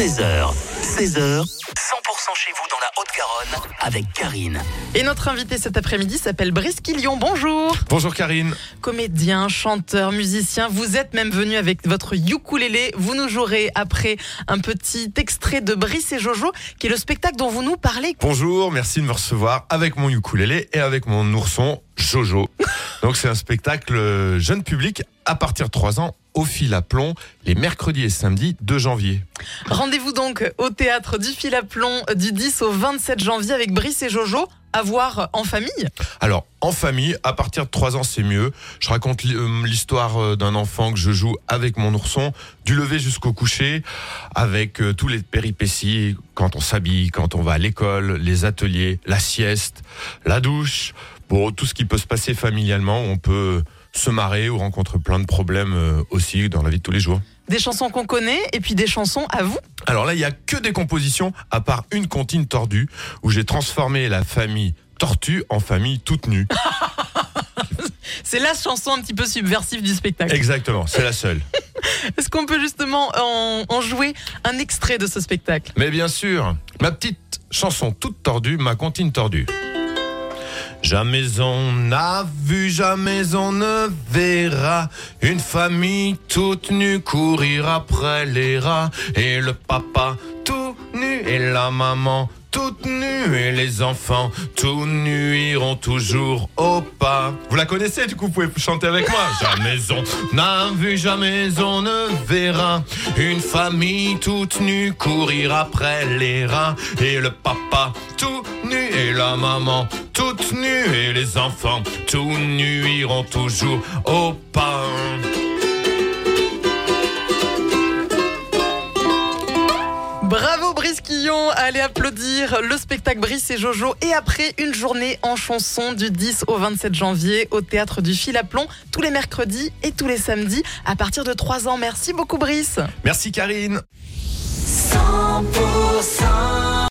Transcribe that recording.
13h, 16h, 100% chez vous dans la Haute-Garonne avec Karine. Et notre invité cet après-midi s'appelle Brice Quillion. Bonjour. Bonjour Karine. Comédien, chanteur, musicien, vous êtes même venu avec votre ukulélé. Vous nous jouerez après un petit extrait de Brice et Jojo, qui est le spectacle dont vous nous parlez. Bonjour, merci de me recevoir avec mon ukulélé et avec mon ourson Jojo. Donc c'est un spectacle euh, jeune public à partir de 3 ans au fil à plomb les mercredis et samedis de janvier. Rendez-vous donc au théâtre du fil à plomb du 10 au 27 janvier avec Brice et Jojo. À voir en famille Alors, en famille, à partir de 3 ans, c'est mieux. Je raconte euh, l'histoire euh, d'un enfant que je joue avec mon ourson, du lever jusqu'au coucher, avec euh, tous les péripéties, quand on s'habille, quand on va à l'école, les ateliers, la sieste, la douche, bon, tout ce qui peut se passer familialement, on peut se marrer ou rencontrer plein de problèmes euh, aussi dans la vie de tous les jours. Des chansons qu'on connaît et puis des chansons à vous. Alors là, il y a que des compositions, à part une comptine tordue, où j'ai transformé la famille tortue en famille toute nue. C'est la chanson un petit peu subversive du spectacle. Exactement, c'est la seule. Est-ce qu'on peut justement en, en jouer un extrait de ce spectacle? Mais bien sûr, ma petite chanson toute tordue, ma comptine tordue. Jamais on n'a vu, jamais on ne verra une famille toute nue courir après les rats et le papa tout nu et la maman toute nue et les enfants tout nus iront toujours au pas. Vous la connaissez, du coup, vous pouvez chanter avec moi. Jamais on n'a vu, jamais on ne verra une famille toute nue courir après les rats et le papa tout nu et la maman toute nue et les enfants tout nus iront toujours au pas. Bravo Brice Quillon, allez applaudir le spectacle Brice et Jojo et après une journée en chanson du 10 au 27 janvier au théâtre du Fil à Plomb tous les mercredis et tous les samedis à partir de 3 ans. Merci beaucoup Brice. Merci Karine. 100%